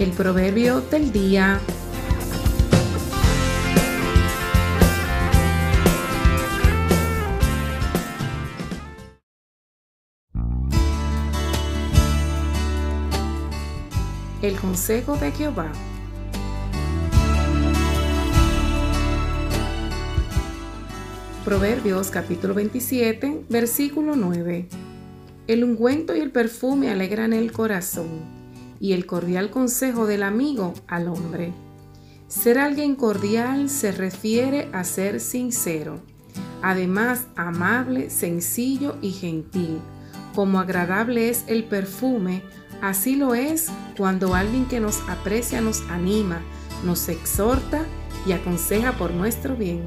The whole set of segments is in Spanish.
El proverbio del día. El consejo de Jehová. Proverbios capítulo 27, versículo 9. El ungüento y el perfume alegran el corazón y el cordial consejo del amigo al hombre. Ser alguien cordial se refiere a ser sincero, además amable, sencillo y gentil. Como agradable es el perfume, así lo es cuando alguien que nos aprecia nos anima, nos exhorta y aconseja por nuestro bien.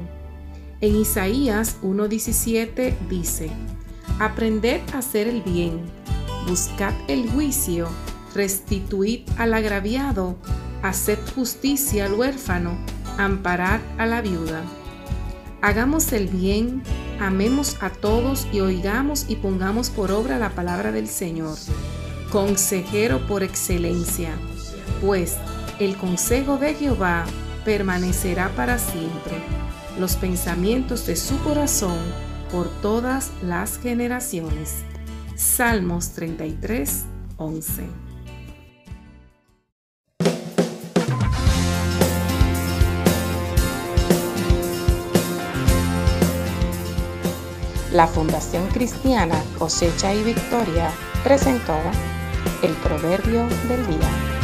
En Isaías 1.17 dice, Aprended a hacer el bien, buscad el juicio restituid al agraviado, haced justicia al huérfano, amparad a la viuda. Hagamos el bien, amemos a todos y oigamos y pongamos por obra la palabra del Señor, consejero por excelencia, pues el consejo de Jehová permanecerá para siempre, los pensamientos de su corazón por todas las generaciones. Salmos 33, 11. La Fundación Cristiana Cosecha y Victoria presentó el Proverbio del Día.